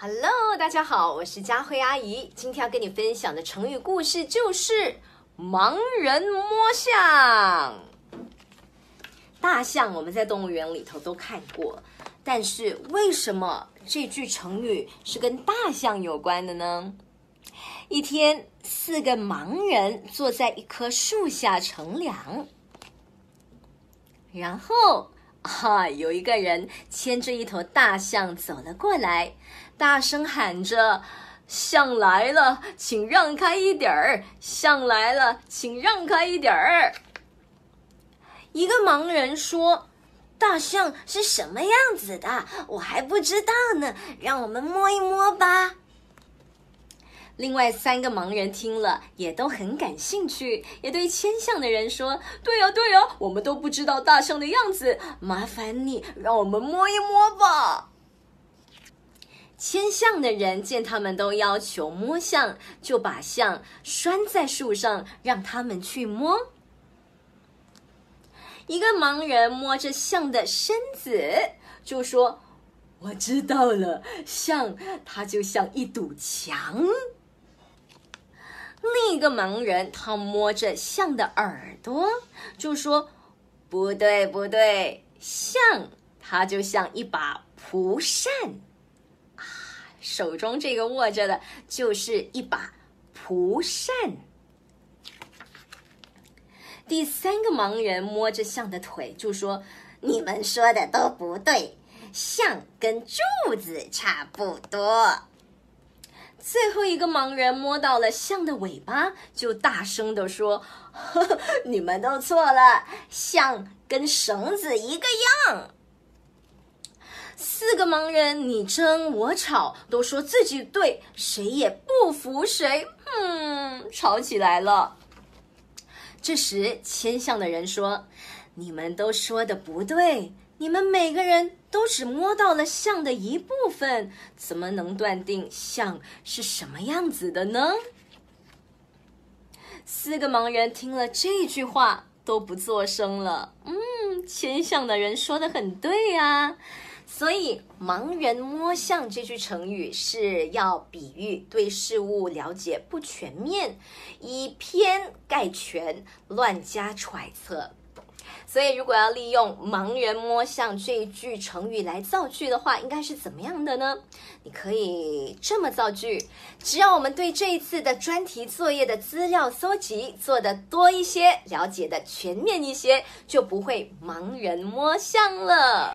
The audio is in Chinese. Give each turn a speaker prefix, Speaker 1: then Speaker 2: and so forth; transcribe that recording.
Speaker 1: Hello，大家好，我是佳慧阿姨。今天要跟你分享的成语故事就是“盲人摸象”。大象我们在动物园里头都看过，但是为什么这句成语是跟大象有关的呢？一天，四个盲人坐在一棵树下乘凉，然后。哈！有一个人牵着一头大象走了过来，大声喊着：“象来了，请让开一点儿！象来了，请让开一点儿！”一个盲人说：“大象是什么样子的？我还不知道呢，让我们摸一摸吧。”另外三个盲人听了也都很感兴趣，也对牵象的人说：“对呀，对呀，我们都不知道大象的样子，麻烦你让我们摸一摸吧。”牵象的人见他们都要求摸象，就把象拴在树上，让他们去摸。一个盲人摸着象的身子，就说：“我知道了，象它就像一堵墙。”另一个盲人，他摸着象的耳朵，就说：“不对，不对，象它就像一把蒲扇啊，手中这个握着的就是一把蒲扇。”第三个盲人摸着象的腿，就说：“你们说的都不对，象跟柱子差不多。”最后一个盲人摸到了象的尾巴，就大声的说：“呵 呵你们都错了，象跟绳子一个样。”四个盲人你争我吵，都说自己对，谁也不服谁，嗯，吵起来了。这时牵象的人说：“你们都说的不对。”你们每个人都只摸到了象的一部分，怎么能断定象是什么样子的呢？四个盲人听了这句话都不作声了。嗯，牵象的人说的很对呀。所以“盲人摸象”这句成语是要比喻对事物了解不全面，以偏概全，乱加揣测。所以，如果要利用“盲人摸象”这一句成语来造句的话，应该是怎么样的呢？你可以这么造句：只要我们对这一次的专题作业的资料搜集做得多一些，了解的全面一些，就不会盲人摸象了。